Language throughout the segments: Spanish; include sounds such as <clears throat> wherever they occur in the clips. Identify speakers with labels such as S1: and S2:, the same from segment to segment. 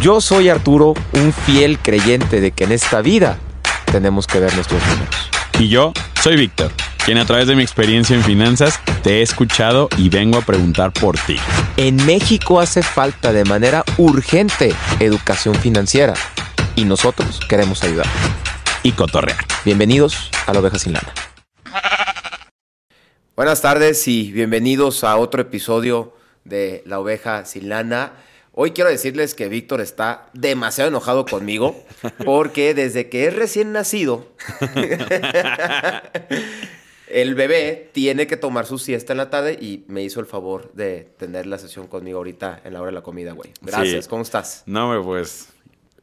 S1: Yo soy Arturo, un fiel creyente de que en esta vida tenemos que ver nuestros números.
S2: Y yo soy Víctor, quien a través de mi experiencia en finanzas te he escuchado y vengo a preguntar por ti.
S1: En México hace falta de manera urgente educación financiera y nosotros queremos ayudar.
S2: Y cotorrear.
S1: Bienvenidos a la oveja sin lana. Buenas tardes y bienvenidos a otro episodio de La oveja sin lana. Hoy quiero decirles que Víctor está demasiado enojado conmigo <laughs> porque desde que es recién nacido, <laughs> el bebé tiene que tomar su siesta en la tarde y me hizo el favor de tener la sesión conmigo ahorita en la hora de la comida, güey. Gracias, ¿cómo estás?
S2: No, pues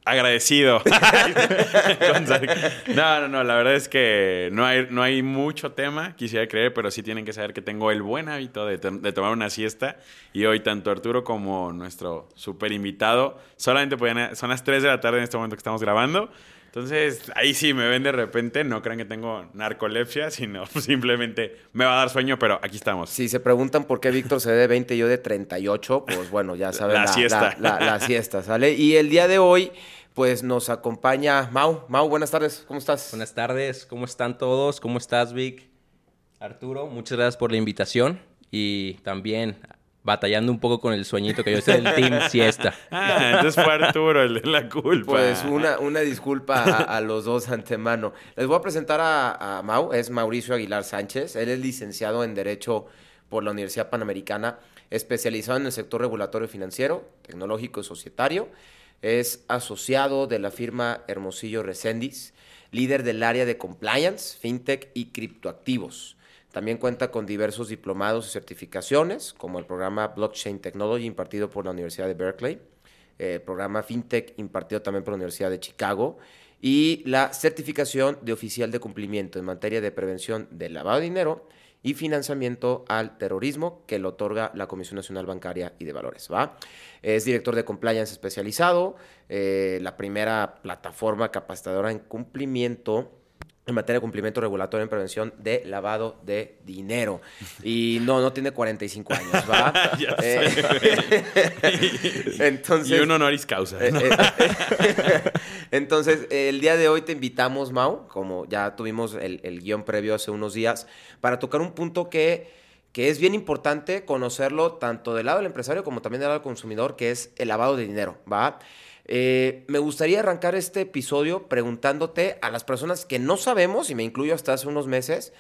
S2: agradecido. <laughs> no, no, no, la verdad es que no hay, no hay mucho tema, quisiera creer, pero sí tienen que saber que tengo el buen hábito de, tomar una siesta y hoy tanto Arturo como nuestro super invitado solamente podían, son las 3 de la tarde en este momento que estamos grabando. Entonces, ahí sí me ven de repente, no crean que tengo narcolepsia, sino <laughs> simplemente me va a dar sueño, pero aquí estamos.
S1: Si se preguntan por qué Víctor se ve de 20 y yo de 38, pues bueno, ya saben
S2: la, siesta.
S1: la siesta, ¿sale? Y el día de hoy pues nos acompaña Mau. Mau, buenas tardes, ¿cómo estás?
S3: Buenas tardes, ¿cómo están todos? ¿Cómo estás, Vic? Arturo, muchas gracias por la invitación y también batallando un poco con el sueñito que yo soy del team <laughs> siesta.
S2: Ah, entonces fue Arturo el de la culpa.
S1: Pues una, una disculpa a, los dos antemano. Les voy a presentar a, a Mau, es Mauricio Aguilar Sánchez. Él es licenciado en Derecho por la Universidad Panamericana, especializado en el sector regulatorio financiero, tecnológico y societario es asociado de la firma Hermosillo Recendis, líder del área de compliance, fintech y criptoactivos. También cuenta con diversos diplomados y certificaciones, como el programa Blockchain Technology impartido por la Universidad de Berkeley, el programa FinTech impartido también por la Universidad de Chicago y la certificación de oficial de cumplimiento en materia de prevención del lavado de dinero y financiamiento al terrorismo que le otorga la Comisión Nacional Bancaria y de Valores. ¿va? Es director de compliance especializado, eh, la primera plataforma capacitadora en cumplimiento en materia de cumplimiento regulatorio en prevención de lavado de dinero. Y no, no tiene 45 años, ¿va? <laughs>
S2: Eh, <laughs> entonces, y un honoris causa. Eh, <laughs>
S1: entonces, el día de hoy te invitamos, Mau, como ya tuvimos el, el guion previo hace unos días, para tocar un punto que, que es bien importante conocerlo tanto del lado del empresario como también del lado del consumidor, que es el lavado de dinero, ¿va? Eh, me gustaría arrancar este episodio preguntándote a las personas que no sabemos, y me incluyo hasta hace unos meses,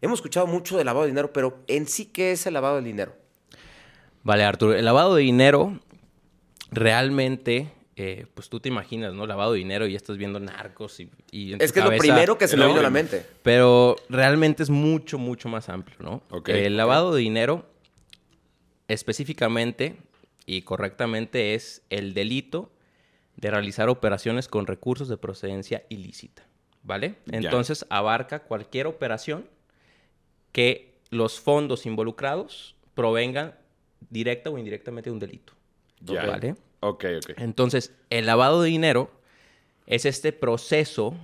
S1: hemos escuchado mucho del lavado de dinero, pero en sí, ¿qué es el lavado de dinero?
S3: Vale, Arturo, el lavado de dinero realmente eh, pues tú te imaginas, ¿no? Lavado de dinero y estás viendo narcos y...
S1: es que es lo primero que se me vino a la mente.
S3: Pero realmente es mucho, mucho más amplio, ¿no? el lavado de dinero específicamente y correctamente es el delito de realizar operaciones con recursos de procedencia ilícita, ¿vale? Entonces abarca cualquier operación que los fondos involucrados provengan directa o indirectamente de un delito. ¿Vale?
S2: Ok, ok.
S3: Entonces, el lavado de dinero es este proceso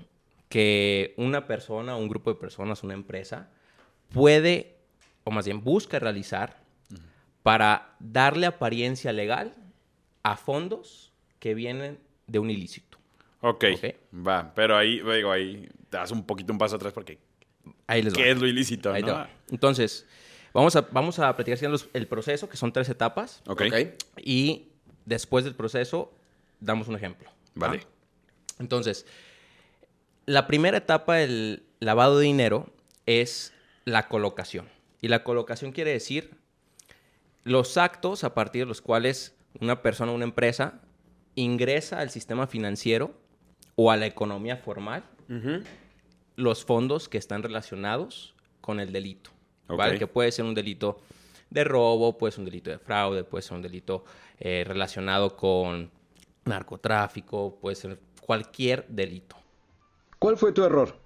S3: que una persona, un grupo de personas, una empresa, puede, o más bien busca realizar para darle apariencia legal a fondos que vienen de un ilícito.
S2: Ok, va, pero ahí, digo, ahí te das un poquito un paso atrás porque
S3: ahí les
S2: ¿qué es lo ilícito?
S3: Entonces, vamos a, vamos a platicar el proceso, que son tres etapas.
S2: Ok.
S3: Y Después del proceso, damos un ejemplo.
S2: Vale.
S3: Entonces, la primera etapa del lavado de dinero es la colocación. Y la colocación quiere decir los actos a partir de los cuales una persona o una empresa ingresa al sistema financiero o a la economía formal los fondos que están relacionados con el delito. Que puede ser un delito de robo, puede ser un delito de fraude, puede ser un delito eh, relacionado con narcotráfico, puede ser cualquier delito.
S4: ¿Cuál fue tu error?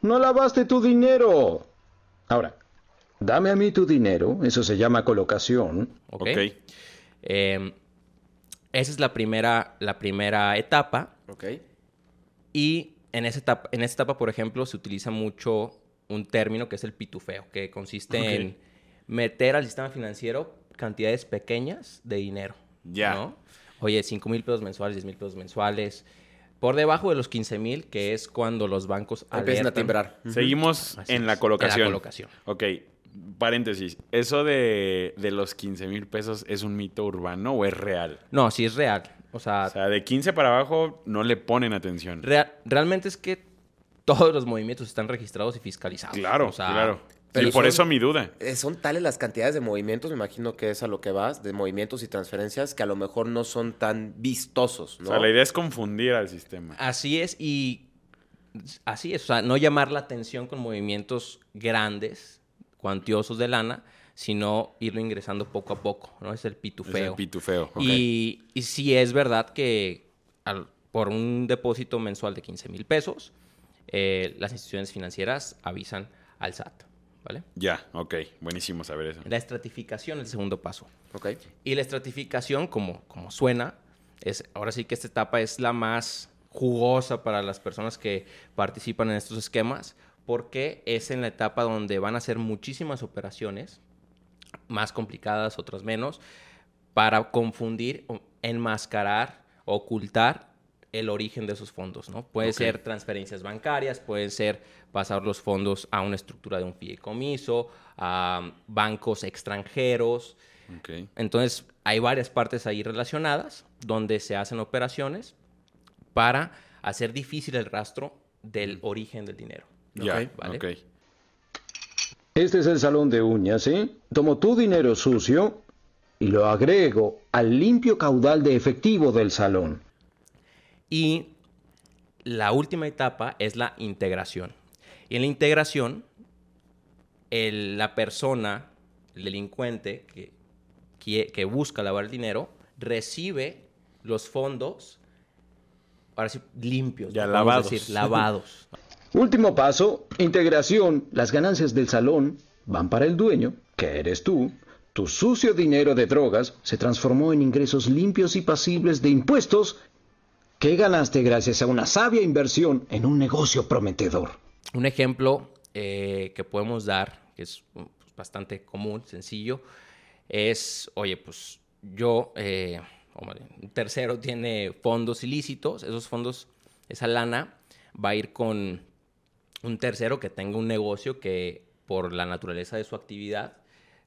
S4: No lavaste tu dinero. Ahora, dame a mí tu dinero, eso se llama colocación.
S3: Ok. Em, esa es la primera, la primera etapa.
S1: Ok.
S3: Y en esa, etapa, en esa etapa, por ejemplo, se utiliza mucho un término que es el pitufeo, que consiste en meter al sistema financiero cantidades pequeñas de dinero.
S2: Ya.
S3: Oye, 5 mil pesos mensuales, 10 mil pesos mensuales. Por debajo de los 15 mil, que es cuando los bancos
S1: Empiezan a timbrar.
S2: Seguimos en la colocación.
S3: en la colocación.
S2: Ok, paréntesis. ¿Eso de, de los 15 mil pesos es un mito urbano o es real?
S3: No, sí es real. O sea,
S2: O sea, de 15 para abajo no le ponen atención.
S3: rea- realmente es que todos los movimientos están registrados y fiscalizados.
S2: Claro,
S3: O sea,
S2: claro.
S1: pero
S2: y por
S1: son-
S2: eso mi duda.
S1: Eh, Son tales las cantidades de movimientos, me imagino que es a lo que vas, de movimientos y transferencias que a lo mejor no son tan vistosos, ¿no?
S2: O sea, la idea es confundir al sistema.
S3: Así es, y así es, o sea, no llamar la atención con movimientos grandes, cuantiosos de lana, sino irlo ingresando poco a poco, ¿no? Es el
S2: Es
S3: pitufeo.
S2: el pitufeo. ok.
S3: Y, y sí es verdad que al- por un depósito mensual de 15 mil pesos, eh, las instituciones financieras avisan al SAT, ¿vale?
S2: Ya, ok. Buenísimo saber eso.
S3: La estratificación es el segundo paso.
S1: Ok.
S3: Y la estratificación, como, como suena, es ahora sí que esta etapa es la más jugosa para las personas que participan en estos esquemas, porque es en la etapa donde van a hacer muchísimas operaciones, más complicadas, otras menos, para confundir, enmascarar, ocultar el origen de esos fondos, ¿no? Puede ser transferencias bancarias, pueden ser pasar los fondos a una estructura de un fideicomiso, a bancos extranjeros, entonces, hay varias partes ahí relacionadas donde se hacen operaciones para hacer difícil el rastro del origen del dinero.
S2: Ya,
S1: Ok,
S3: ¿vale?
S2: ok.
S4: Este es el salón de uñas, ¿sí? Tomo tu dinero sucio y lo agrego al limpio caudal de efectivo del salón.
S3: Y la última etapa es la integración. Y en la integración, el- la persona, el delincuente que, que, que busca lavar el dinero, recibe los fondos, ahora sí, limpios.
S2: Ya, lavados.
S3: decir, lavados. <laughs>
S4: Último paso, integración. Las ganancias del salón van para el dueño, que eres tú. Tu sucio dinero de drogas se transformó en ingresos limpios y pasibles de impuestos que ganaste gracias a una sabia inversión en un negocio prometedor.
S3: Un ejemplo eh, que podemos dar, que es pues, bastante común, sencillo, es, oye, pues yo, eh, un tercero tiene fondos ilícitos, esos fondos, esa lana va a ir con un tercero que tenga un negocio que por la naturaleza de su actividad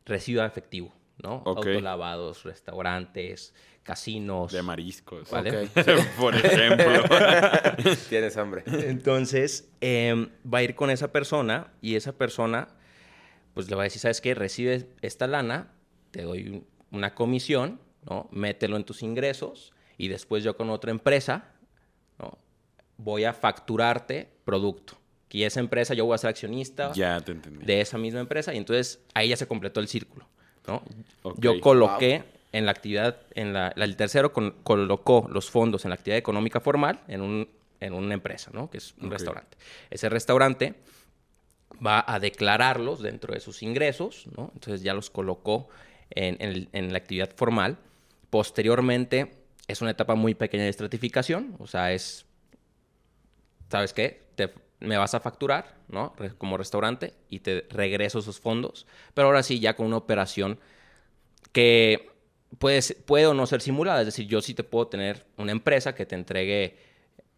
S3: reciba efectivo, ¿no?
S2: Ok.
S3: Autolavados, restaurantes, casinos.
S2: De mariscos.
S3: ¿Vale? <laughs>
S2: Por ejemplo. <laughs>
S1: Tienes hambre.
S3: Entonces, em, va a ir con esa persona y esa persona, pues le va a decir, ¿sabes qué? Recibes esta lana, te doy un- una comisión, ¿no? Mételo en tus ingresos y después yo con otra empresa, ¿no? Voy a facturarte producto. Y esa empresa yo voy a ser accionista
S2: ya te entendí.
S3: de esa misma empresa y entonces ahí ya se completó el círculo, ¿no? Yo coloqué en la actividad, en la, el tercero con- colocó los fondos en la actividad económica formal en, un, en una empresa, ¿no? Que es un restaurante. Ese restaurante va a declararlos dentro de sus ingresos, ¿no? Entonces ya los colocó en, en la actividad formal. Posteriormente es una etapa muy pequeña de estratificación, o sea, es ¿sabes qué? Te- me vas a facturar, ¿no? Como restaurante y te regreso esos fondos. Pero ahora sí, ya con una operación que puede, puede o no ser simulada. Es decir, yo sí te puedo tener una empresa que te entregue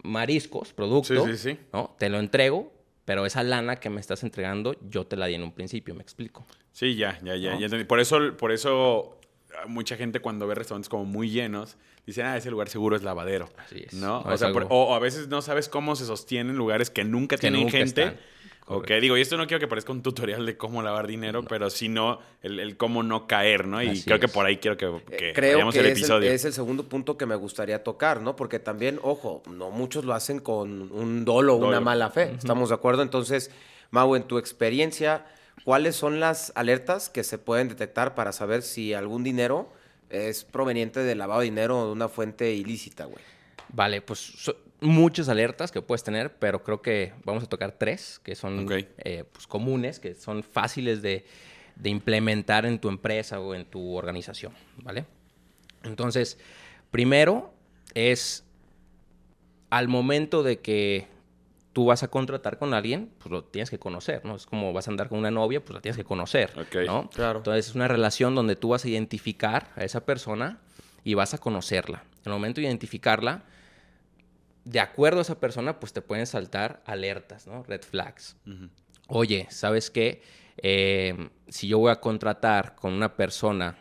S3: mariscos, producto,
S2: Sí, sí, sí.
S3: ¿no? Te lo entrego, pero esa lana que me estás entregando, yo te la di en un principio, ¿me explico?
S2: Sí, ya, ya, ya,
S3: ¿No?
S2: ya entendí. Por eso, por eso mucha gente cuando ve restaurantes como muy llenos, dicen, ah, ese lugar seguro es lavadero.
S3: Así es.
S2: ¿No? O,
S3: es
S2: sea,
S3: algo-
S2: por- o, o a veces no sabes cómo se sostienen lugares que nunca
S3: Que
S2: tienen
S3: nunca
S2: gente. Ok, digo, y esto no quiero que parezca un tutorial de cómo lavar dinero, pero sino el, el cómo no caer, ¿no? Y
S3: Así
S2: creo que por ahí quiero que, que
S1: Eh, Creo
S2: vayamos
S1: que
S2: el
S1: es el,
S2: episodio.
S1: es el segundo punto que me gustaría tocar, ¿no? Porque también, ojo, no muchos lo hacen con un dolo o una
S2: Dolo.
S1: mala fe. ¿Estamos de acuerdo? Entonces, Mau, en tu experiencia, ¿cuáles son las alertas que se pueden detectar para saber si algún dinero es proveniente de lavado de dinero o de una fuente ilícita, güey?
S3: Vale, pues so- muchas alertas que puedes tener, pero creo que vamos a tocar tres que son eh, pues, comunes, que son fáciles de, de implementar en tu empresa o en tu organización, ¿vale? Entonces, primero es al momento de que tú vas a contratar con alguien, pues lo tienes que conocer, ¿no? Es como vas a andar con una novia, pues la tienes que conocer,
S2: Ok.
S3: ¿no?
S1: Claro.
S3: Entonces es una relación donde tú vas a identificar a esa persona y vas a conocerla. En el momento de identificarla, de acuerdo a esa persona, pues te pueden saltar alertas, ¿no? Red flags. Oye, ¿sabes qué? Eh, si yo voy a contratar con una persona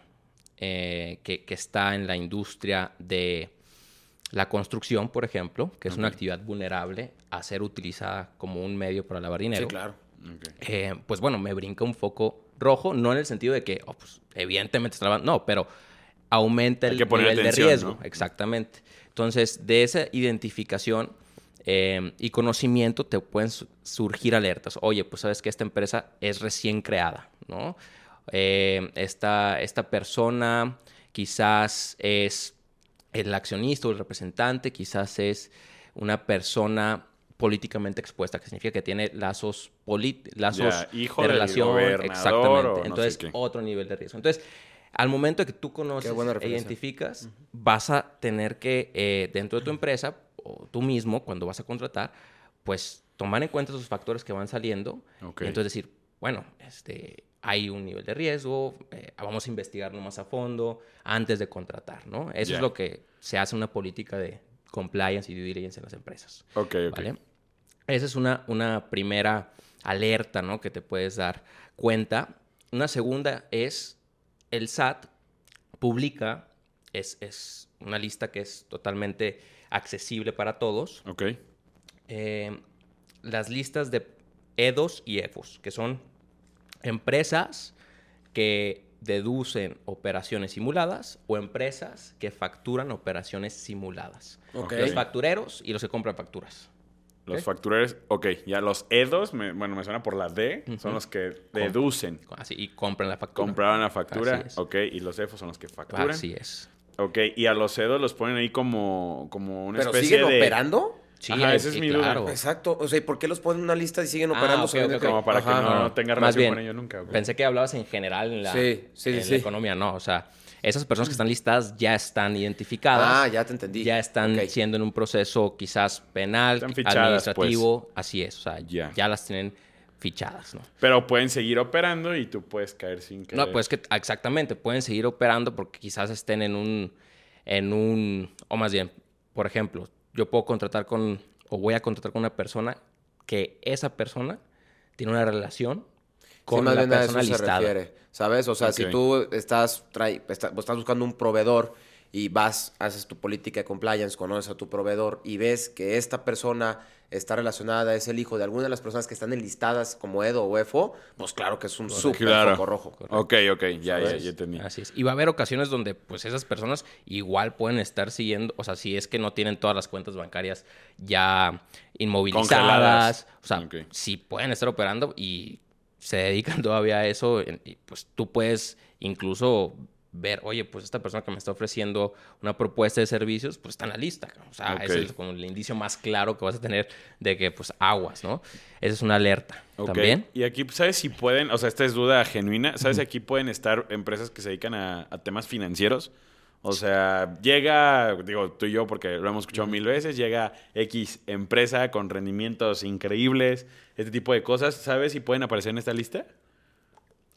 S3: eh, que, está en la industria de la construcción, por ejemplo, que es una actividad vulnerable a ser utilizada como un medio para lavar dinero.
S1: Sí, claro.
S3: Eh, pues bueno, me brinca un foco rojo, no en el sentido de que, oh, pues, evidentemente está lavando, no, pero aumenta el nivel de riesgo. Exactamente. Entonces, de esa identificación eh, y conocimiento te pueden surgir alertas. Oye, pues sabes que esta empresa es recién creada, ¿no? Eh, esta, esta persona quizás es el accionista o el representante, quizás es una persona políticamente expuesta, que significa que tiene lazos, lazos
S2: de relación. Exactamente.
S3: Entonces, otro nivel de riesgo. Entonces, al momento de que tú conoces e identificas, vas a tener que, eh, dentro de tu empresa, o tú mismo, cuando vas a contratar, pues tomar en cuenta esos factores que van saliendo. Y entonces decir, bueno, este, hay un nivel de riesgo, eh, vamos a investigarlo más a fondo antes de contratar, ¿no? Eso es lo que se hace una política de compliance y due diligence en las empresas.
S2: Ok, ok.
S3: Esa es una, una primera alerta, ¿no? Que te puedes dar cuenta. Una segunda es el SAT publica, es, es, una lista que es totalmente accesible para todos.
S2: Ok.
S3: Eh, las listas de EDOS y EFOS, que son empresas que deducen operaciones simuladas o empresas que facturan operaciones simuladas. Los factureros y los que compran facturas.
S2: Los factureros, ok, ya los EDOS, bueno, me suena por la D, son los que deducen.
S3: Así, y compran la factura.
S2: Compraban la factura, ok, y los EFOS son los que facturan.
S3: Así es.
S2: Ok, y a los EDOS los ponen ahí como, como una
S1: ¿Pero
S2: especie
S1: siguen operando?
S2: Sí, Ajá, esa es mi duda.
S1: Exacto. O sea, ¿y por qué los ponen en una lista y siguen ah, operando?
S2: Como para que no, tenga relación con ellos nunca.
S3: Pensé que hablabas en general en la, sí, sí, en la economía. No, o sea, esas personas que están listadas ya están identificadas.
S1: Ah, ya te entendí.
S3: Ya están siendo en un proceso quizás penal, administrativo. Pues. Así es, o sea, ya las tienen fichadas, ¿no?
S2: Pero pueden seguir operando y tú puedes caer sin que...
S3: No, pues que exactamente, pueden seguir operando porque quizás estén en un, en un, o más bien, por ejemplo, yo puedo contratar con, o voy a contratar con una persona que esa persona tiene una relación con la persona listada.
S1: ¿Sabes? O sea, si tú estás, estás buscando un proveedor y vas, haces tu política de compliance, conoces a tu proveedor y ves que esta persona está relacionada, es el hijo de alguna de las personas que están enlistadas como Edo o EFO, pues claro que es un súper foco rojo.
S2: Ok, ok, ya, ya, ya entendí.
S3: Así es. Y va a haber ocasiones donde pues esas personas igual pueden estar siguiendo, o sea, si es que no tienen todas las cuentas bancarias ya inmovilizadas, o sea, si pueden estar operando y se dedican <laughs> todavía a eso, pues tú puedes incluso ver, oye, pues esta persona que me está ofreciendo una propuesta de servicios, pues está en la lista. O sea, ese es como el indicio más claro que vas a tener de que, pues, aguas, ¿no? Esa es una alerta también.
S2: Y aquí, ¿sabes si pueden, o sea, esta es duda genuina, ¿sabes si aquí pueden estar empresas que se dedican a, a temas financieros? O sea, llega, digo tú y yo porque lo hemos escuchado mil veces, llega X empresa con rendimientos increíbles, este tipo de cosas. ¿Sabes si pueden aparecer en esta lista?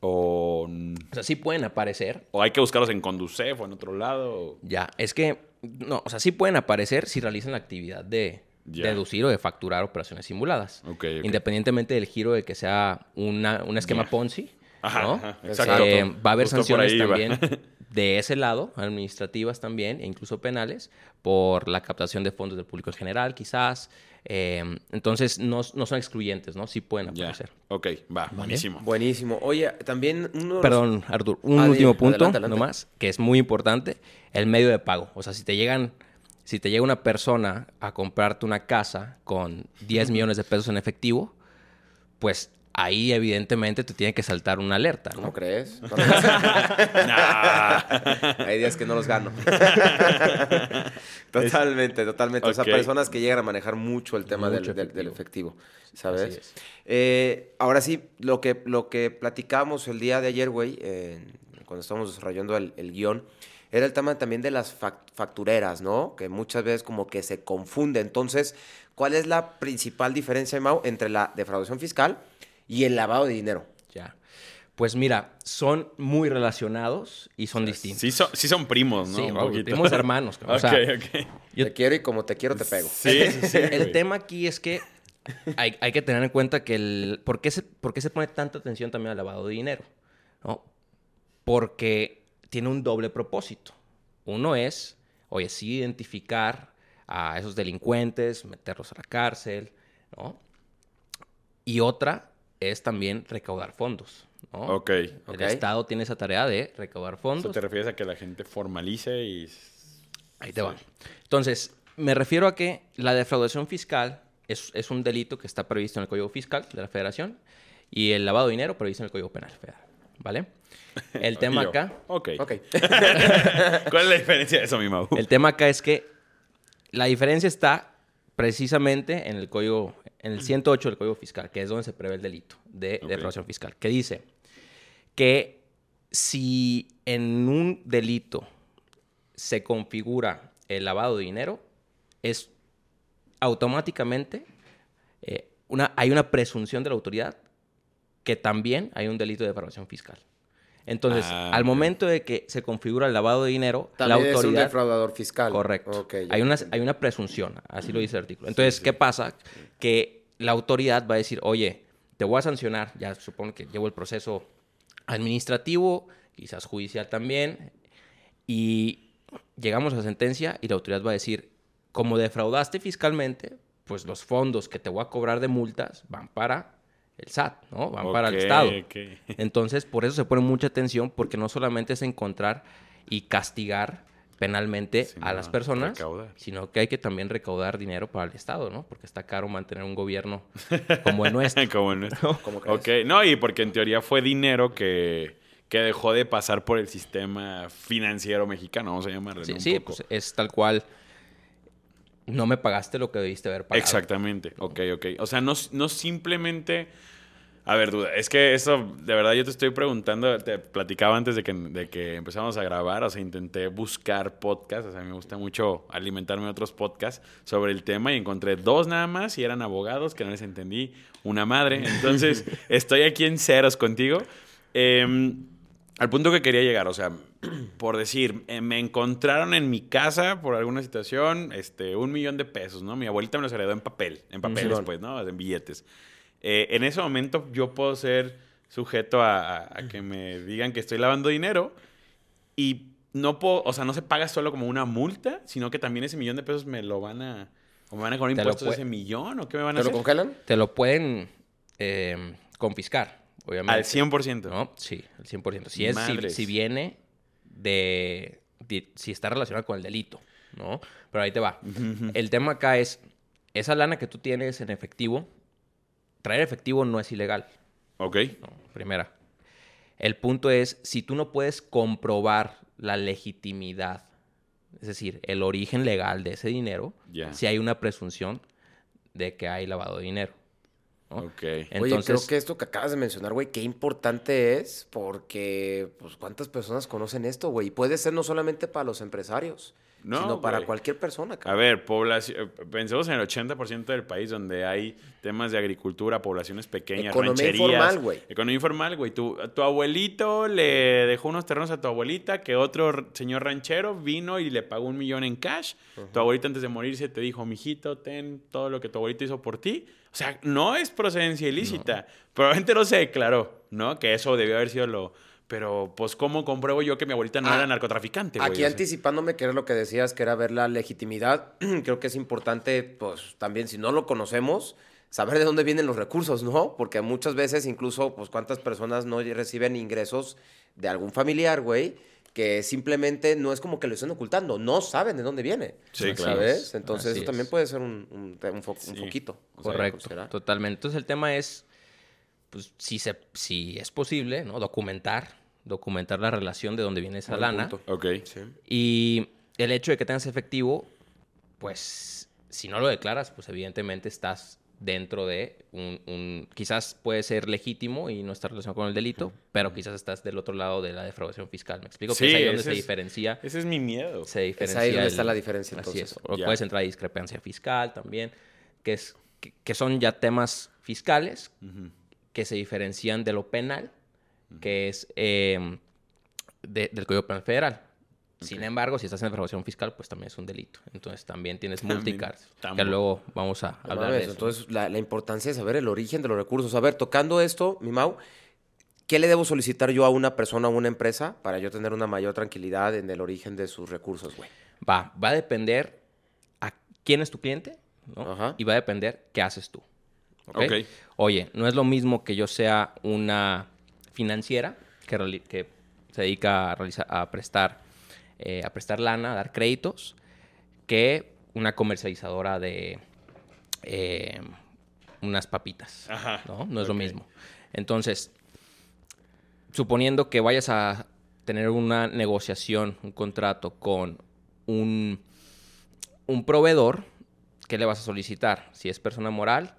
S2: O...
S3: o sea, sí pueden aparecer.
S2: O hay que buscarlos en Conducef o en otro lado.
S3: Ya, es que, no, o sea, sí pueden aparecer si realizan la actividad de deducir o de facturar operaciones simuladas. Independientemente del giro de que sea una, un esquema Ponzi. Ajá, exacto. Eh, va a haber sanciones también. <laughs> de ese lado, administrativas también, e incluso penales, por la captación de fondos del público en general, quizás. Em, entonces, no, son excluyentes, ¿no? Sí pueden aparecer.
S2: Ok, va, buenísimo.
S1: Buenísimo. Oye, también
S3: uno Perdón, Artur, un ah, último punto nomás, que es muy importante, el medio de pago. O sea, si te llegan... Si te llega una persona a comprarte una casa con 10 millones de pesos en efectivo, pues ahí evidentemente te tiene que saltar una alerta.
S1: ¿No, crees? <laughs> Hay días que no los gano. <laughs> totalmente, totalmente. O sea, personas que llegan a manejar mucho el tema del, efectivo. ¿sabes? Eh, ahora sí, lo que, lo que platicamos el día de ayer, güey, cuando estábamos desarrollando el, guion, era el tema también de las factureras, ¿no? Que muchas veces como que se confunde. Entonces, ¿cuál es la principal diferencia, Mau, entre la defraudación fiscal y el lavado de dinero.
S3: Ya. Pues mira, son muy relacionados y son distintos.
S2: Sí son, sí son primos, ¿no?
S3: Sí,
S2: Un
S3: obvio,
S2: poquito.
S3: primos hermanos, cabrón. O sea,
S2: ok, ok.
S3: Yo-
S1: Te quiero y como te quiero te pego.
S2: Sí, sí, sí.
S3: el
S2: güey.
S3: tema aquí es que hay, hay que tener en cuenta que el... ¿por qué, se, por qué se pone tanta atención también al lavado de dinero? ¿No? Porque tiene un doble propósito. Uno es, oye, sí identificar a esos delincuentes, meterlos a la cárcel, ¿no? Y otra es también recaudar fondos, ¿no?
S2: Ok.
S3: El
S1: Ok.
S3: Estado tiene esa tarea de recaudar
S2: O sea,
S3: fondos.
S2: te refieres a que la gente formalice y...
S3: Ahí te va. Entonces, me refiero a que la defraudación fiscal es, es un delito que está previsto en el Código Fiscal de la Federación y el lavado de dinero previsto en el Código Penal Federal. ¿Vale? El <laughs> tema
S2: yo,
S3: acá,
S2: Ok.
S1: Ok. <laughs>
S2: ¿Cuál es la diferencia de eso, mi Mau?
S3: el tema acá es que la diferencia está precisamente en el código, en el 108 del Código Fiscal, que es donde se prevé el delito de
S2: Ok.
S3: defraudación fiscal, que dice que si en un delito se configura el lavado de dinero, es automáticamente eh, una, hay una presunción de la autoridad que también hay un delito de defraudación fiscal. Entonces,
S2: Ah,
S3: al momento de que se configura el lavado de dinero,
S1: También
S3: la
S1: es un
S3: autoridad...
S1: defraudador fiscal.
S3: Correcto. Hay, una, hay una presunción, así lo dice el artículo. Entonces, ¿qué pasa? Que la autoridad va a decir, oye, te voy a sancionar, ya supongo que llevo el proceso administrativo, quizás judicial también, y llegamos a la sentencia y la autoridad va a decir, como defraudaste fiscalmente, pues los fondos que te voy a cobrar de multas van para el SAT, ¿no? Van para el Estado. <laughs> Entonces, por eso se pone mucha atención, porque no solamente es encontrar y castigar penalmente a
S2: no,
S3: las personas,
S2: recaudar.
S3: sino que hay que también recaudar dinero para el Estado, ¿no? Porque está caro mantener un gobierno como el nuestro. <laughs>
S2: Como en nuestro.
S1: ¿Cómo crees?
S2: Ok, no, y porque en teoría fue dinero que, que dejó de pasar por el sistema financiero mexicano, vamos a llamarle
S3: Sí,
S2: un
S3: sí,
S2: poco.
S3: pues es tal cual. No me pagaste lo que debiste haber pagado.
S2: Exactamente, ok, ok. O sea, no, no simplemente... A ver, duda, es que eso, de verdad, yo te estoy preguntando, te platicaba antes de que, de que empezamos a grabar, o sea, intenté buscar podcasts, o sea, me gusta mucho alimentarme de otros podcasts sobre el tema y encontré dos nada más y eran abogados que no les entendí una madre. Entonces, <laughs> estoy aquí en ceros contigo. Em, al punto que quería llegar, o sea, por decir, eh, me encontraron en mi casa por alguna situación, este, un millón de pesos, ¿no? Mi abuelita me los heredó en papel, en papeles,
S1: Simón.
S2: pues, ¿no? En billetes. Eh, en ese momento yo puedo ser sujeto a, a- a que me digan que estoy lavando dinero y no puedo, o sea, no se paga solo como una multa, sino que también ese millón de pesos me lo van a, o me van a cobrar impuestos ese millón o qué me van a
S1: ¿Te lo
S2: hacer.
S1: congelan?
S3: Te lo pueden eh, confiscar, obviamente.
S2: Al 100%.
S3: ¿No? Sí, al 100%. Si, es, si, si viene de, de- Si está relacionado con el delito, ¿no? Pero ahí te va. El tema acá es... Esa lana que tú tienes en efectivo, traer efectivo no es ilegal.
S2: Ok.
S3: ¿no? Primera. El punto es, si tú no puedes comprobar la legitimidad, es decir, el origen legal de ese dinero, si hay una presunción de que hay lavado de dinero. ¿No?
S2: Ok.
S1: Oye,
S3: Entonces,
S1: creo que esto que acabas de mencionar, güey, qué importante es, porque, pues, ¿cuántas personas conocen esto, güey? Y puede ser no solamente para los empresarios,
S2: No,
S1: sino para
S2: güey.
S1: cualquier persona,
S2: A
S1: cabrón.
S2: ver, población, pensemos en el 80% del país donde hay temas de agricultura, poblaciones pequeñas,
S1: Economía
S2: rancherías.
S1: informal, güey.
S2: Economía informal, güey. Tu, tu abuelito le dejó unos terrenos a tu abuelita que otro señor ranchero vino y le pagó un millón en cash. Tu abuelita antes de morirse te dijo, mijito, ten todo lo que tu abuelito hizo por ti. O sea, no es procedencia ilícita. Probablemente no se declaró, ¿no? Que eso debió haber sido lo... Pero, pues, ¿cómo compruebo yo que mi abuelita no
S1: Ah,
S2: era narcotraficante, güey?
S1: Aquí
S2: O sea,
S1: anticipándome que era lo que decías, que era ver la legitimidad, <clears throat> creo que es importante, pues también si no lo conocemos, saber de dónde vienen los recursos, ¿no? Porque muchas veces incluso, pues cuántas personas no reciben ingresos de algún familiar, güey, que simplemente no es como que lo estén ocultando, no saben de dónde viene.
S2: Sí, claro.
S1: ¿Sabes?
S3: es,
S1: Entonces
S3: así
S1: eso también puede ser un, un, un fo- un
S2: Sí.
S1: foquito.
S3: Correcto, totalmente. Entonces el tema es, pues, si, se, si es posible, ¿no? Documentar, documentar la relación de dónde viene esa
S1: Buen
S3: lana.
S1: punto.
S2: Ok.
S1: Sí.
S3: Y el hecho de que tengas efectivo, pues, si no lo declaras, pues evidentemente estás dentro de un, un- quizás puede ser legítimo y no está relacionado con el delito, pero quizás estás del otro lado de la defraudación fiscal. ¿Me explico?
S2: Sí,
S3: que es ahí donde se
S2: es-
S3: diferencia.
S2: Ese es mi miedo.
S3: Se diferencia
S1: ahí donde
S3: el-
S1: está la diferencia,
S3: Así
S1: entonces.
S3: es. O
S2: Ya.
S3: puedes entrar a discrepancia fiscal también, que, es, que, que son ya temas fiscales que se diferencian de lo penal que es eh, de- del Código Penal Federal. Sin embargo, si estás en defraudación fiscal, pues también es un delito. Entonces también tienes multicars. Que luego vamos a hablar de eso.
S1: Entonces, la, la importancia de saber el origen de los recursos. A ver, tocando esto, mi Mau, ¿qué le debo solicitar yo a una persona o a una empresa para yo tener una mayor tranquilidad en el origen de sus recursos, güey?
S3: Va, va a depender a quién es tu cliente, ¿no?
S1: Ajá.
S3: Y va a depender qué haces tú. ¿Ok?
S2: Ok.
S3: Oye, no es lo mismo que yo sea una financiera que, se dedica a, realizar, a, prestar, eh, a prestar lana, a dar créditos, que una comercializadora de eh, unas papitas.
S2: Ajá,
S3: ¿no? No es lo mismo. Entonces, suponiendo que vayas a tener una negociación, un contrato con un, un proveedor, ¿qué le vas a solicitar? Si es persona moral,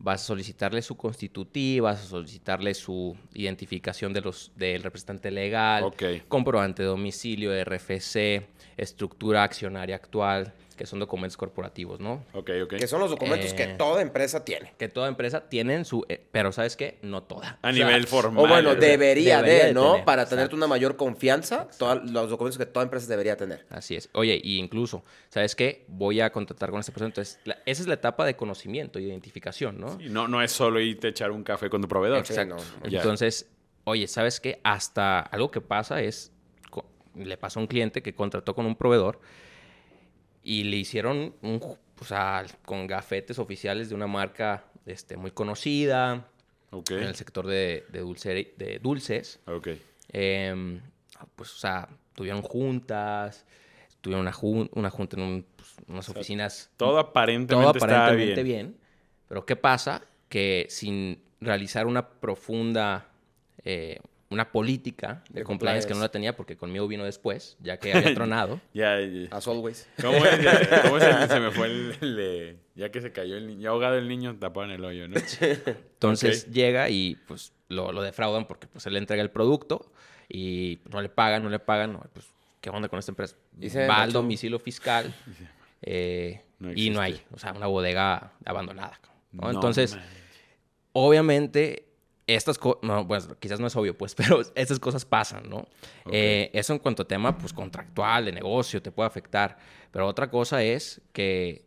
S3: vas a solicitarle su constitutiva, vas a solicitarle su identificación de los, del representante legal, comprobante de domicilio, RFC, estructura accionaria actual, que son documentos corporativos, ¿no?
S2: Ok, ok.
S1: Que son los documentos que
S3: Eh,
S1: toda empresa tiene.
S3: Que toda empresa tiene su... eh, pero ¿sabes qué? No toda.
S2: A
S3: O sea,
S2: nivel formal.
S1: O bueno, debería,
S3: Debería
S1: de,
S3: de
S1: ¿no?
S3: tener,
S1: Para
S3: exacto.
S1: tenerte una mayor confianza, toda- los documentos que toda empresa debería tener.
S3: Así es. Oye, y incluso, ¿sabes qué? Voy a contratar con esta persona. Entonces, la- esa es la etapa de conocimiento, identificación, ¿no?
S2: Y no, no es solo irte a echar un café con tu proveedor.
S1: Exacto.
S3: Exacto. Entonces, oye, ¿sabes qué? Hasta algo que pasa es, le pasó a un cliente que contrató con un proveedor y le hicieron un, o sea, con gafetes oficiales de una marca este, muy conocida
S2: Ok.
S3: en el sector de, de, dulce- de dulces.
S2: Ok.
S3: Em, pues, o sea, tuvieron juntas, tuvieron una, jun- una junta en un, pues, unas oficinas
S2: Todo aparentemente,
S3: todo
S2: estaba
S3: aparentemente
S2: bien.
S3: bien. Pero ¿qué pasa? Que sin realizar una profunda, eh, una política de,
S1: De
S3: compliance que no la tenía porque conmigo vino después, ya que <laughs> había tronado.
S2: Ya.
S1: As always.
S2: ¿Cómo es? Ya- ¿Cómo es el- se me fue el, Ya que se cayó el niño. Ya ahogado el niño, tapaban el hoyo, ¿no?
S3: Entonces llega y pues lo, lo defraudan porque pues él le entrega el producto y no le pagan, no le pagan. no, pues, ¿qué onda con esta empresa? Va al domicilio fiscal <laughs> eh,
S2: No
S3: y no hay, o sea, una bodega abandonada. ¿no?
S2: No
S3: Entonces, obviamente, estas cosas, no, pues quizás no es obvio, pues, <laughs> pero estas cosas pasan, ¿no? Eh, eso en cuanto a tema, pues, contractual, de negocio, te puede afectar. Pero otra cosa es que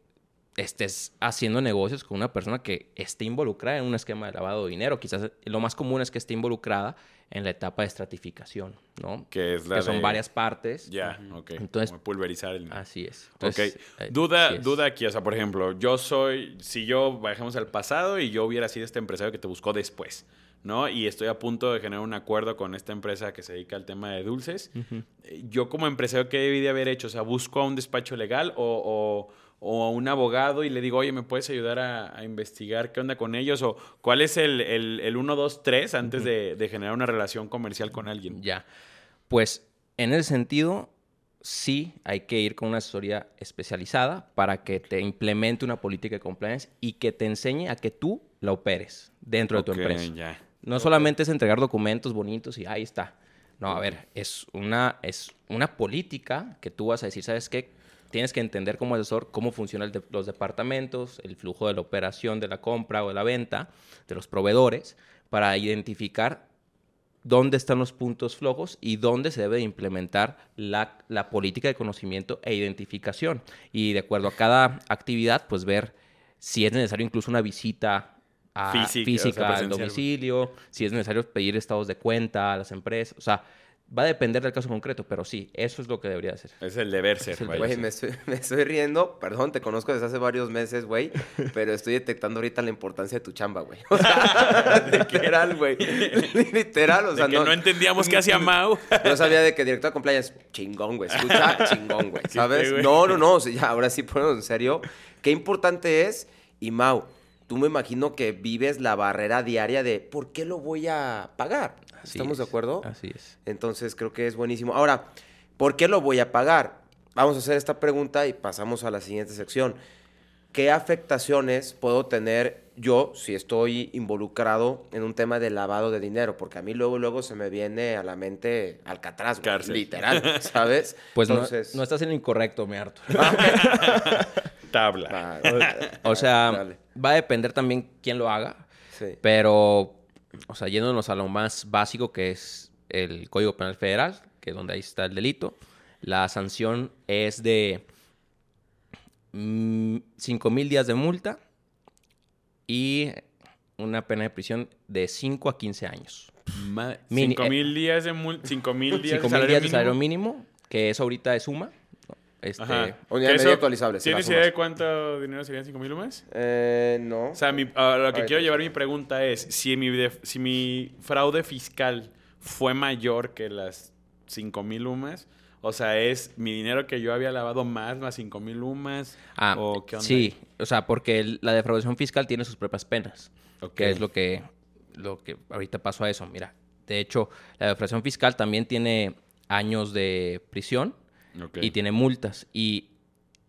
S3: estés haciendo negocios con una persona que esté involucrada en un esquema de lavado de dinero. Quizás lo más común es que esté involucrada en la etapa de estratificación, ¿no?
S2: Que es la
S3: son
S2: de-
S3: varias partes.
S2: Ya, ok.
S3: Entonces-
S2: Como pulverizar el...
S3: Así es.
S2: Ok.
S3: Entonces, eh,
S2: duda,
S3: es.
S2: duda aquí, o sea, por ejemplo, yo soy, si yo bajemos al pasado y yo hubiera sido este empresario que te buscó después, ¿no? Y estoy a punto de generar un acuerdo con esta empresa que se dedica al tema de dulces. eh, Yo como empresario, ¿qué debí de haber hecho? O sea, ¿busco a un despacho legal o, o- o a un abogado y le digo, oye, ¿me puedes ayudar a, a investigar qué onda con ellos? ¿O cuál es el, el, el 1, 2, 3 antes de, de generar una relación comercial con alguien?
S3: Ya. Pues en ese sentido, sí hay que ir con una asesoría especializada para que te implemente una política de compliance y que te enseñe a que tú la operes dentro de tu empresa.
S2: ya.
S3: No solamente es entregar documentos bonitos y ahí está. No, a ver, es una, es una política que tú vas a decir, ¿sabes qué? Tienes que entender como asesor cómo funcionan de- los departamentos, el flujo de la operación de la compra o de la venta, de los proveedores, para identificar dónde están los puntos flojos y dónde se debe de implementar la, la política de conocimiento e identificación. Y de acuerdo a cada actividad, pues ver si es necesario incluso una visita a-
S2: Física, o sea,
S3: física al domicilio, si es necesario pedir estados de cuenta a las empresas. O sea, va a depender del caso concreto, pero sí, eso es lo que debería hacer.
S2: Es el deber ser.
S1: Güey, me estoy, <laughs> me estoy riendo. Perdón, te conozco desde hace varios meses, güey. <laughs> Pero estoy detectando ahorita la importancia de tu chamba, güey. <laughs> O sea, literal, güey. Literal, o
S2: De
S1: sea,
S2: que no, entendíamos qué hacía Mau.
S1: Yo sabía de que director de compliance, chingón, güey. Escucha, chingón, güey.
S2: Sí,
S1: ¿Sabes?
S2: güey.
S1: No, no, no. o sea, ya, ahora sí, ponemos en serio. Qué importante es. Y Mau, tú me imagino que vives la barrera diaria de ¿por qué lo voy a pagar?
S3: Así
S1: ¿Estamos de
S3: es,
S1: acuerdo?
S3: Así es.
S1: Entonces creo que es buenísimo. Ahora, ¿por qué lo voy a pagar? Vamos a hacer esta pregunta y pasamos a la siguiente sección. ¿Qué afectaciones puedo tener yo si estoy involucrado en un tema de lavado de dinero? Porque a mí luego, luego se me viene a la mente Alcatraz,
S2: Cárcel.
S1: literal, ¿sabes? <laughs>
S3: Pues no-
S1: Entonces,
S3: no, estás en lo incorrecto, mi Arthur. <laughs> <laughs>
S2: Tabla. <laughs>
S1: va,
S3: O sea,
S1: Dale.
S3: va a depender también quién lo haga.
S1: sí.
S3: Pero o sea, yéndonos a lo más básico que es el Código Penal Federal, que es donde ahí está el delito, la sanción es de 5 mil días de multa y una pena de prisión de 5 a 15 años. Mini-
S2: 5 mil días de mul- cinco mil <laughs> días
S3: 5
S2: de
S3: mil
S2: salario
S3: días de
S2: mínimo.
S3: salario mínimo, que eso ahorita es suma. Este.
S1: Unidad
S2: ¿Que
S1: media actualizable,
S2: ¿Tienes idea de cuánto dinero serían 5 mil más?
S1: Eh, no.
S2: O sea, mi- a lo que quiero llevar mi pregunta es, si mi, si mi fraude fiscal fue mayor que las 5 mil UMAS, o sea, ¿es mi dinero que yo había lavado más, más 5 mil UMAS?
S3: Ah,
S2: ¿O qué onda
S3: sí, o sea, porque la defraudación fiscal tiene sus propias penas,
S2: Ok.
S3: que es lo que, lo que ahorita pasó a eso. Mira, de hecho, la defraudación fiscal también tiene años de prisión Y tiene multas. Y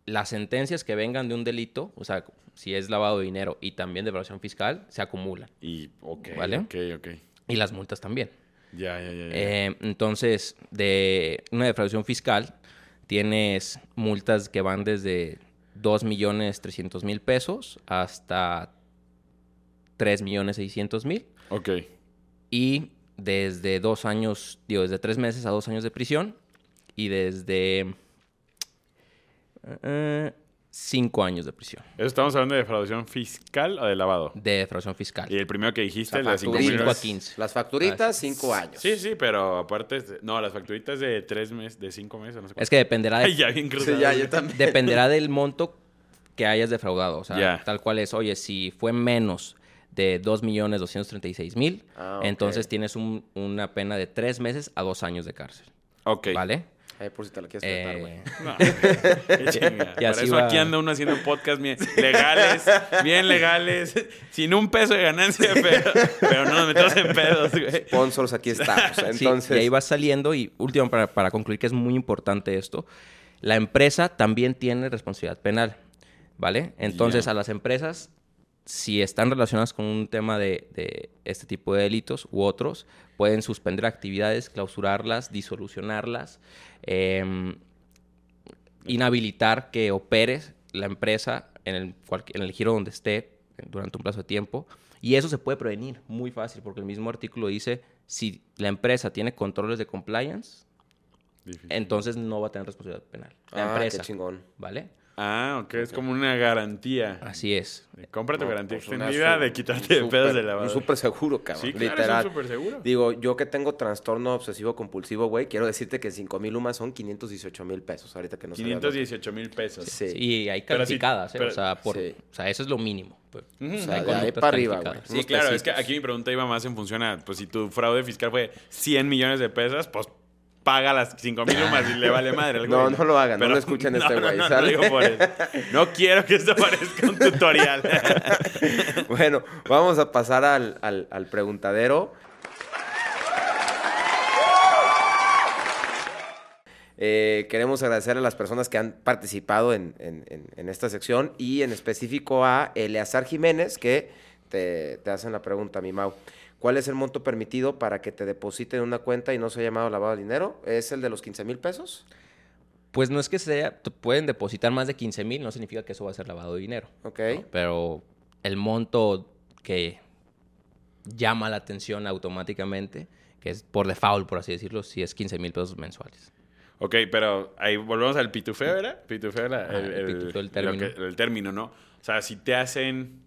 S3: las sentencias que vengan de un delito, o sea, si es lavado de dinero y también defraudación fiscal, se acumulan.
S2: Y, ok,
S3: ¿Vale?
S2: ok, ok.
S3: Y las multas también.
S2: Ya, ya, ya. ya.
S3: Eh, entonces, de una defraudación fiscal, tienes multas que van desde 2 millones 300 mil pesos hasta 3 millones 600 mil.
S2: ok.
S3: Y desde dos años, digo, desde tres meses a dos años de prisión. Y desde eh, cinco años de prisión
S2: ¿Eso estamos hablando de defraudación fiscal o de lavado?
S3: de defraudación fiscal.
S2: Y el primero que dijiste, el de
S1: Las
S2: 5
S3: facturitas.
S2: mil.
S3: Cinco a 15.
S1: Las facturitas, 5 años.
S2: Sí, sí, pero aparte, no, las facturitas de 3 meses, de 5 meses, no sé
S3: Es que dependerá de <laughs>
S2: ya bien cruzado.
S1: Sí, ya, yo también.
S3: dependerá del monto que hayas defraudado. O sea, tal cual es, oye, si fue menos de 2.236.000,
S1: Ah, ok.
S3: entonces tienes un- una pena de tres meses a dos años de cárcel.
S2: Ok.
S3: ¿Vale?
S1: Ay, por si te la quieres tratar, güey.
S3: Eh,
S2: No, qué chinga. <laughs>
S3: Y
S2: Para
S3: así
S2: eso
S3: va.
S2: aquí anda uno haciendo podcast bien legales, bien legales, sin un peso de ganancia, <laughs> pero, pero no nos metemos en pedos, güey.
S1: Sponsors, aquí estamos.
S3: Sí,
S1: Entonces,
S3: y ahí vas saliendo y último para, para concluir que es muy importante esto, la empresa también tiene responsabilidad penal, ¿vale? Entonces a las empresas, si están relacionadas con un tema de, de este tipo de delitos u otros, pueden suspender actividades, clausurarlas, disolucionarlas, em, inhabilitar que opere la empresa en el, cual- en el giro donde esté durante un plazo de tiempo. Y eso se puede prevenir muy fácil, porque el mismo artículo dice, si la empresa tiene controles de compliance,
S2: Difícil.
S3: entonces no va a tener responsabilidad penal. La
S1: ah,
S3: empresa,
S1: qué chingón.
S3: ¿vale?
S2: Ah, ok, es como una garantía.
S3: Así es.
S2: De Compra tu
S1: No,
S2: garantía
S1: pues,
S2: extendida de quitarte de pedos de lavado.
S1: Un súper seguro, cabrón.
S2: Sí, claro,
S1: literal.
S2: es un súper seguro.
S1: Digo, yo que tengo trastorno obsesivo compulsivo, güey, quiero decirte que 5 mil UMAS son 518 mil pesos. Ahorita que no sabía, ¿no?
S2: 518 mil pesos.
S1: Sí.
S3: Y hay
S2: Pero sí,
S3: calificadas, ¿eh?
S2: pero-
S3: o, sea, por,
S1: sí.
S3: o sea, eso es lo mínimo. pues.
S2: Ujú.
S1: O sea,
S3: Hay
S1: de ahí para arriba, güey.
S2: Sí, claro, es que aquí mi pregunta iba más en función a, pues si tu fraude fiscal fue 100 millones de pesos, pues paga las 5 mil más y le vale madre al <laughs>
S1: No, no lo hagan, no lo escuchen <laughs> este güey,
S2: No, quiero que esto parezca un tutorial. <laughs>
S1: Bueno, vamos a pasar al, al- al preguntadero. Eh, queremos agradecer a las personas que han participado en, en- en- en esta sección y en específico a Eleazar Jiménez que te, te hacen la pregunta, mi Mau. ¿Cuál es el monto permitido para que te depositen en una cuenta y no sea llamado lavado de dinero? ¿Es el de los 15 mil pesos?
S3: Pues no es que sea, te pueden depositar más de 15 mil, no significa que eso va a ser lavado de dinero.
S1: Ok.
S3: ¿no? Pero el monto que llama la atención automáticamente, que es por default, por así decirlo, sí es 15 mil pesos mensuales.
S2: ok, pero ahí volvemos al pitufeo, ¿verdad? Pitufeo era
S3: Ah,
S2: el,
S3: el pitufeo, el término.
S2: que- el término, ¿no? O sea, si te hacen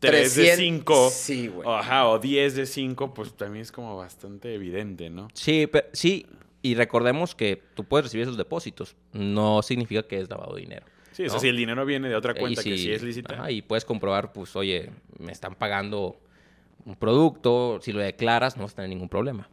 S2: 3 de
S1: 300,
S2: 5,
S1: sí, güey.
S2: ajá, o 10 de 5, pues también es como bastante evidente, ¿no?
S3: Sí, pe- sí, y recordemos que tú puedes recibir esos depósitos, no significa que es lavado de dinero.
S2: Sí, eso
S3: ¿no?
S2: si el dinero viene de otra cuenta que sí es lícita.
S3: ajá, y puedes comprobar, pues, oye, me están pagando un producto, si lo declaras, no vas a tener ningún problema.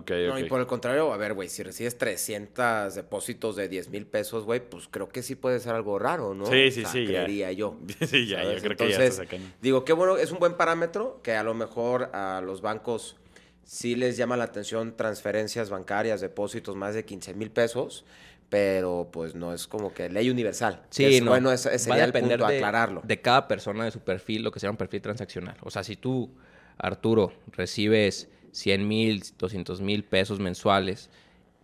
S3: ¿No?
S1: Y por el contrario, a ver, güey, si recibes 300 depósitos de 10 mil pesos, güey, pues creo que sí puede ser algo raro, ¿no?
S2: Sí, sí,
S1: O sea,
S2: sí, ya.
S1: Creería yo. <laughs>
S2: Sí, ya,
S1: ¿sabes?
S2: yo creo que ya
S1: Entonces,
S2: está sacando.
S1: Digo, qué bueno, es un buen parámetro que a lo mejor a los bancos sí les llama la atención transferencias bancarias, depósitos más de 15 mil pesos, pero pues no es como que ley universal.
S3: Sí,
S1: Es-
S3: no.
S1: Bueno,
S3: Va a
S1: sería el punto,
S3: de,
S1: aclararlo.
S3: de cada persona, de su perfil, lo que sea un perfil transaccional. O sea, si tú, Arturo, recibes 100 mil, 200 mil pesos mensuales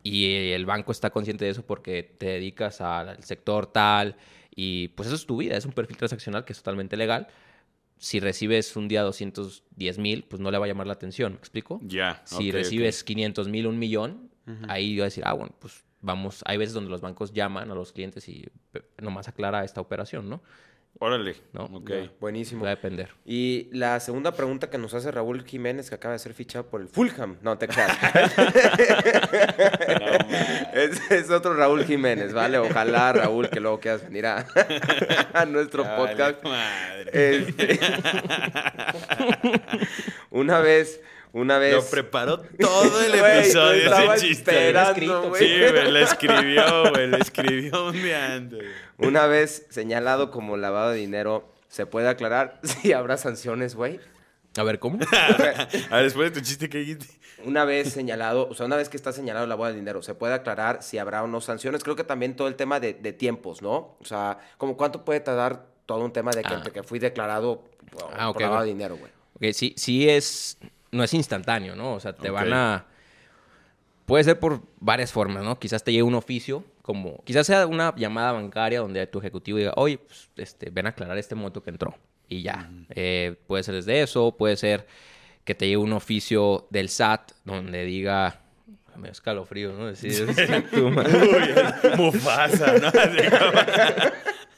S3: y el banco está consciente de eso porque te dedicas al sector tal y pues eso es tu vida, es un perfil transaccional que es totalmente legal, si recibes un día 210 mil, pues no le va a llamar la atención, ¿me explico?
S2: Ya.
S3: Si recibes 500 mil, un millón, ahí yo voy a decir, ah, bueno, pues vamos, hay veces donde los bancos llaman a los clientes y nomás aclara esta operación, ¿no?
S2: Órale.
S3: No,
S2: Ok.
S1: Ya, buenísimo.
S3: Va a depender.
S1: Y la segunda pregunta que nos hace Raúl Jiménez, que acaba de ser fichado por el Fulham. No, te creas. <laughs> es, es otro Raúl Jiménez, ¿vale? Ojalá, Raúl, que luego quieras venir a, <laughs> a nuestro
S2: Ya
S1: podcast.
S2: vale madre.
S1: Este, <laughs> una vez, una vez...
S2: Lo preparó todo el <laughs> episodio ese chiste.
S1: esperando,
S3: escrito,
S1: güey.
S2: Sí, güey, lo escribió, <laughs> güey, lo escribió un día antes.
S1: Una vez señalado como lavado de dinero, ¿se puede aclarar <laughs> si habrá sanciones, güey?
S3: A ver, ¿cómo?
S2: A ver, después de tu chiste, ¿qué dijiste?
S1: Una vez señalado, o sea, una vez que está señalado el lavado de dinero, ¿se puede aclarar si habrá o no sanciones? Creo que también todo el tema de, de tiempos, ¿no? O sea, como cuánto puede tardar todo un tema de que,
S3: Ah.
S1: que fui declarado
S3: Ah,
S1: por lavado de dinero, güey.
S3: Ok, sí, sí es, no es instantáneo, ¿no? O sea, te van a... Puede ser por varias formas, ¿no? Quizás te llegue un oficio, como... Quizás sea una llamada bancaria donde tu ejecutivo diga, oye, pues, este, ven a aclarar este monto que entró. Y ya. Eh, puede ser desde eso, puede ser que te llegue un oficio del SAT donde diga... Me escalofrío, ¿no? Decir, <laughs> <laughs> tu madre.
S2: Uy, Mufasa, ¿no? <laughs>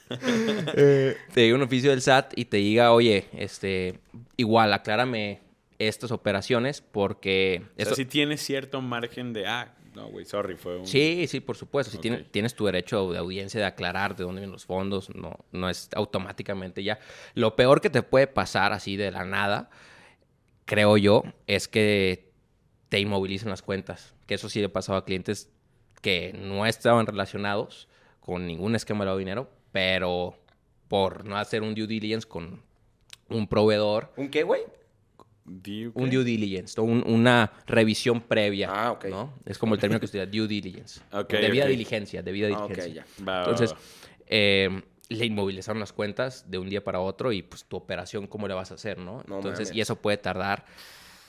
S2: Como-
S3: te llegue un oficio del SAT y te diga, oye, este, igual, aclárame estas operaciones porque...
S2: O sea,
S3: esto-
S2: sí tienes cierto margen de, ah, no, güey, sorry, fue un...
S3: Sí, sí, por supuesto. Si
S2: Ok.
S3: tiene- tienes tu derecho de audiencia de aclarar de dónde vienen los fondos, no, no es automáticamente ya. Lo peor que te puede pasar así de la nada, creo yo, es que te inmovilicen las cuentas. Que eso sí le ha pasado a clientes que no estaban relacionados con ningún esquema de lavado de dinero, pero por no hacer un due diligence con un proveedor,
S1: ¿Un qué, güey?
S3: Un due diligence, o un- una revisión previa.
S1: Ah, ok.
S3: ¿no? Es como el término que estudia, due diligence. <laughs> Debida
S2: ok.
S3: diligencia, debida
S1: Ah,
S3: diligencia.
S1: ya.
S2: Va, va,
S3: Entonces,
S2: va.
S3: eh, le inmovilizaron las cuentas de un día para otro y pues tu operación, ¿cómo le vas a hacer, no?
S1: No
S3: Entonces, y eso puede tardar,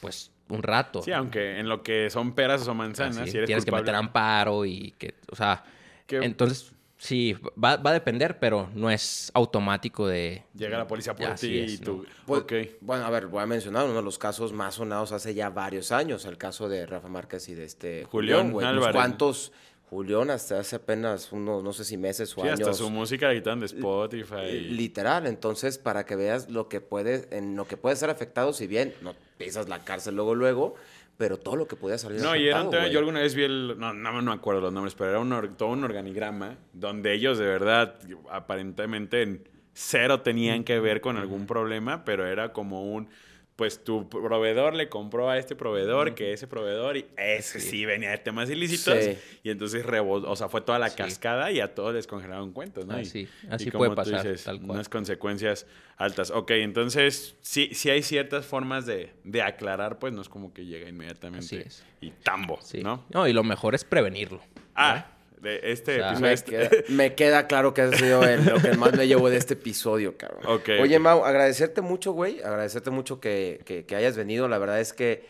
S3: pues, un rato.
S2: Sí, aunque en lo que son peras o manzanas,
S3: Así,
S2: si eres
S3: Tienes que
S2: culpable-
S3: meter amparo y que, o sea,
S2: Que-
S3: entonces, sí, va, va a depender, pero no es automático de...
S2: Llega la policía por ti
S3: es,
S2: y tú...
S1: Pues,
S2: ok.
S1: Bueno, a ver, voy a mencionar uno de los casos más sonados hace ya varios años, el caso de Rafa Márquez y de este
S2: Julián
S1: güey. Cuantos, Julián, hasta hace apenas unos, no sé si meses o
S2: Sí,
S1: años.
S2: hasta su música la quitaron de Spotify.
S1: Literal, entonces para que veas lo que puede, en lo que puede ser afectado, si bien no pisas la cárcel luego luego, pero todo lo que podía salir
S2: No, y era un tema, yo alguna vez vi el, no, no, no me acuerdo los nombres, pero era un, todo un organigrama donde ellos de verdad, aparentemente en cero tenían que ver con algún problema, pero era como un, pues tu proveedor le compró a este proveedor, que ese proveedor, y ese sí, venía de temas ilícitos,
S1: Sí.
S2: y entonces, rebo- o sea, fue toda la
S3: Sí.
S2: cascada y a todos les congelaron cuentas, ¿no? Y-
S3: Así,
S2: y
S3: así
S2: como
S3: puede
S2: tú
S3: pasar,
S2: dices,
S3: tal cual.
S2: Unas consecuencias altas. Ok, entonces, sí, sí hay ciertas formas de, de aclarar, pues no es como que llega inmediatamente
S3: Así es.
S2: y tambo. ¿no?
S3: No, y lo mejor es prevenirlo.
S2: Ah, de este
S3: O sea,
S2: episodio.
S1: Me
S2: este-
S1: queda, me queda claro que ha sido el- lo que más me llevo de este episodio, cabrón. Oye,
S2: ok.
S1: Mau, agradecerte mucho, güey. Agradecerte mucho que, que- que hayas venido. La verdad es que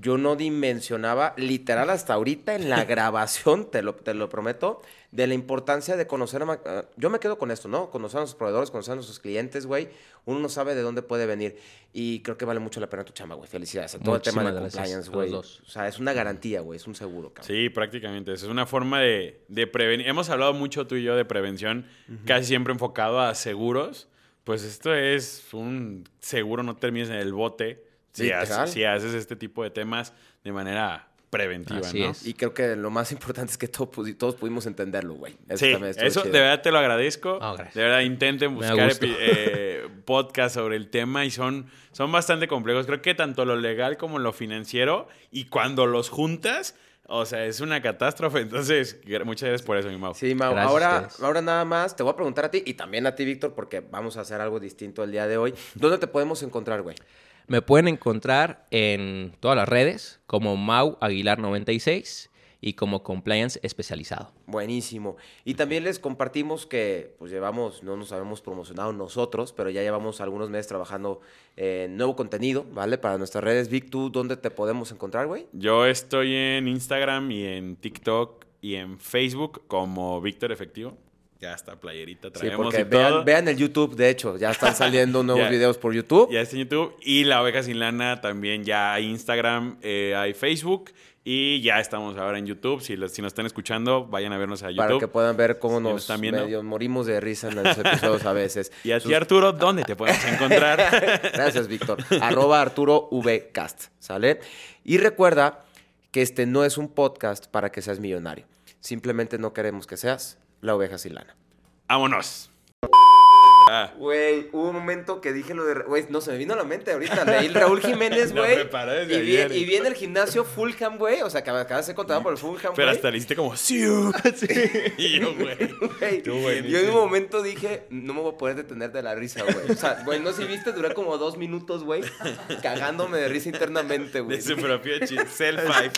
S1: yo no dimensionaba, literal, hasta ahorita en la <laughs> grabación, te lo, te lo prometo, de la importancia de conocer a... ah, yo me quedo con esto, ¿no? Conocer a nuestros proveedores, conocer a nuestros clientes, güey. Uno no sabe de dónde puede venir. Y creo que vale mucho la pena tu chamba, güey. Felicidades. A todo el tema de compliance, güey. O sea, es una garantía, güey. Es un seguro, cabrón.
S2: Sí, prácticamente. Eso es una forma de, de prevenir. Hemos hablado mucho tú y yo de prevención, casi siempre enfocado a seguros. Pues esto es un seguro, no termines en el bote si, haces, si haces este tipo de temas de manera preventiva,
S3: Así
S2: ¿no?
S3: es.
S1: Y creo que lo más importante es que todo todos pudimos entenderlo, güey.
S2: Sí,
S1: también estuvo
S2: eso
S1: chido.
S2: de verdad te lo agradezco.
S3: Ah,
S2: de verdad intenten buscar eh, <laughs> podcasts sobre el tema y son, son bastante complejos. Creo que tanto lo legal como lo financiero y cuando los juntas, o sea, es una catástrofe. <laughs> Entonces, muchas gracias por eso, mi Mau.
S1: Sí, Mau.
S3: Gracias
S1: Ahora, ahora nada más te voy a preguntar a ti y también a ti, Víctor, porque vamos a hacer algo distinto el día de hoy. ¿Dónde te podemos encontrar, güey?
S3: Me pueden encontrar en todas las redes como Mau Aguilar 96 y como Compliance especializado.
S1: Buenísimo. Y también les compartimos que pues llevamos, no nos habíamos promocionado nosotros, pero ya llevamos algunos meses trabajando en nuevo contenido, ¿vale? Para nuestras redes. Vic, ¿tú dónde te podemos encontrar, güey?
S2: Yo estoy en Instagram y en TikTok y en Facebook como Víctor Efectivo. Ya está, playerita
S1: Sí,
S2: traemos
S1: porque
S2: y todo.
S1: vean, el YouTube, de hecho, ya están <laughs> saliendo nuevos
S2: Ya.
S1: videos por YouTube.
S2: Ya está en YouTube. Y La Oveja Sin Lana también ya hay Instagram, eh, hay Facebook. Y ya estamos ahora en YouTube. Si, los- si nos están escuchando, vayan a vernos a YouTube.
S1: Para que puedan ver cómo
S2: Si nos
S1: nos medio morimos de risa en los episodios a veces. <laughs>
S2: Y a ti,
S1: Sus-
S2: Arturo, ¿dónde te podemos encontrar? <laughs>
S1: Gracias, Víctor. Arroba Arturo Vcast, ¿sale? Y recuerda que este no es un podcast para que seas millonario. Simplemente no queremos que seas la oveja sin lana.
S2: ¡Vámonos! Ah,
S1: Güey, hubo un momento que dije lo de... Güey, no, se me vino a la mente ahorita. Leí el Raúl Jiménez, <laughs> güey.
S2: desde
S1: y, vi, y vi en el gimnasio Fulham, güey. O sea, que acabas de ser contratado por el Fulham,
S2: pero hasta le hiciste como... ¡Sí! <laughs> <laughs> Y yo, güey.
S1: Yo en un momento dije, no me voy a poder detener de la risa, güey. O sea, güey, no sé si viste, duré como dos minutos, güey, cagándome de risa internamente, güey.
S2: De su propio chiste. Self-five.